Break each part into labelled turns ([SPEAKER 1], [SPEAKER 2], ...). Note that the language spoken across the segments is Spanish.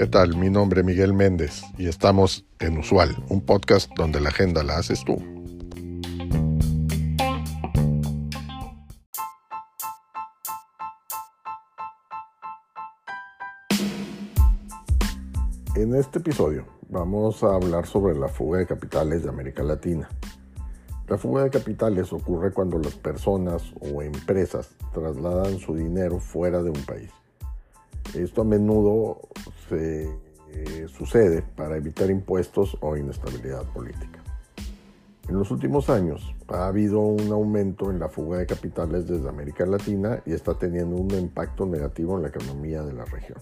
[SPEAKER 1] ¿Qué tal? Mi nombre es Miguel Méndez y estamos en Usual, un podcast donde la agenda la haces tú. En este episodio vamos a hablar sobre la fuga de capitales de América Latina. La fuga de capitales ocurre cuando las personas o empresas trasladan su dinero fuera de un país. Esto a menudo se eh, sucede para evitar impuestos o inestabilidad política. En los últimos años ha habido un aumento en la fuga de capitales desde América Latina y está teniendo un impacto negativo en la economía de la región.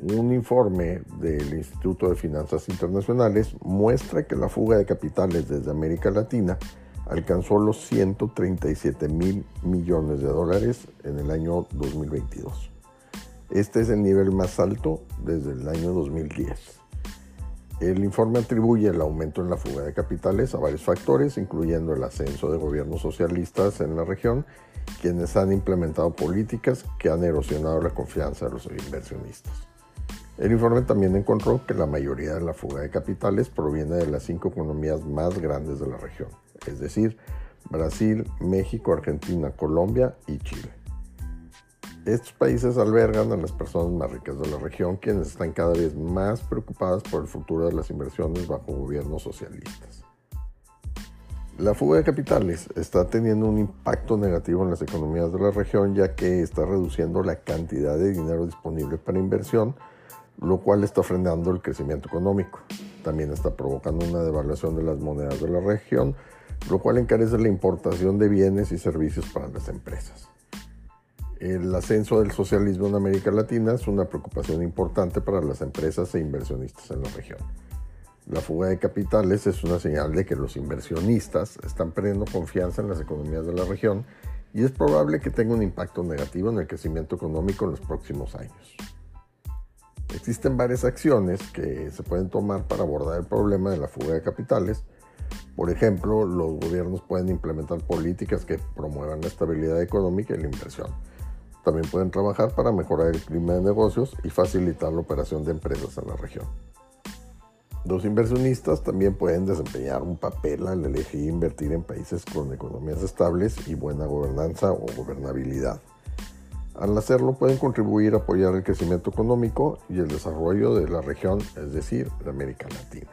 [SPEAKER 1] Un informe del Instituto de Finanzas Internacionales muestra que la fuga de capitales desde América Latina alcanzó los 137 mil millones de dólares en el año 2022. Este es el nivel más alto desde el año 2010. El informe atribuye el aumento en la fuga de capitales a varios factores, incluyendo el ascenso de gobiernos socialistas en la región, quienes han implementado políticas que han erosionado la confianza de los inversionistas. El informe también encontró que la mayoría de la fuga de capitales proviene de las cinco economías más grandes de la región, es decir, Brasil, México, Argentina, Colombia y Chile. Estos países albergan a las personas más ricas de la región, quienes están cada vez más preocupadas por el futuro de las inversiones bajo gobiernos socialistas. La fuga de capitales está teniendo un impacto negativo en las economías de la región, ya que está reduciendo la cantidad de dinero disponible para inversión, lo cual está frenando el crecimiento económico. También está provocando una devaluación de las monedas de la región, lo cual encarece la importación de bienes y servicios para las empresas. El ascenso del socialismo en América Latina es una preocupación importante para las empresas e inversionistas en la región. La fuga de capitales es una señal de que los inversionistas están perdiendo confianza en las economías de la región y es probable que tenga un impacto negativo en el crecimiento económico en los próximos años. Existen varias acciones que se pueden tomar para abordar el problema de la fuga de capitales. Por ejemplo, los gobiernos pueden implementar políticas que promuevan la estabilidad económica y la inversión. También pueden trabajar para mejorar el clima de negocios y facilitar la operación de empresas en la región. Los inversionistas también pueden desempeñar un papel al elegir invertir en países con economías estables y buena gobernanza o gobernabilidad. Al hacerlo pueden contribuir a apoyar el crecimiento económico y el desarrollo de la región, es decir, de América Latina.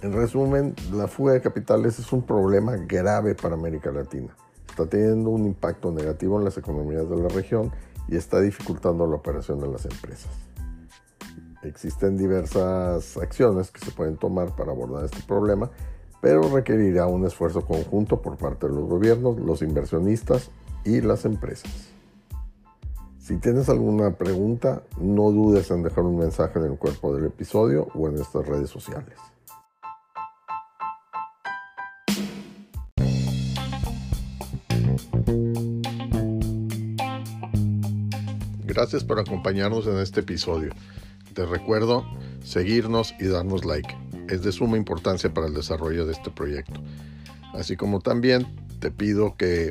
[SPEAKER 1] En resumen, la fuga de capitales es un problema grave para América Latina. Está teniendo un impacto negativo en las economías de la región y está dificultando la operación de las empresas. Existen diversas acciones que se pueden tomar para abordar este problema, pero requerirá un esfuerzo conjunto por parte de los gobiernos, los inversionistas y las empresas. Si tienes alguna pregunta, no dudes en dejar un mensaje en el cuerpo del episodio o en nuestras redes sociales. Gracias por acompañarnos en este episodio. Te recuerdo seguirnos y darnos like. Es de suma importancia para el desarrollo de este proyecto. Así como también te pido que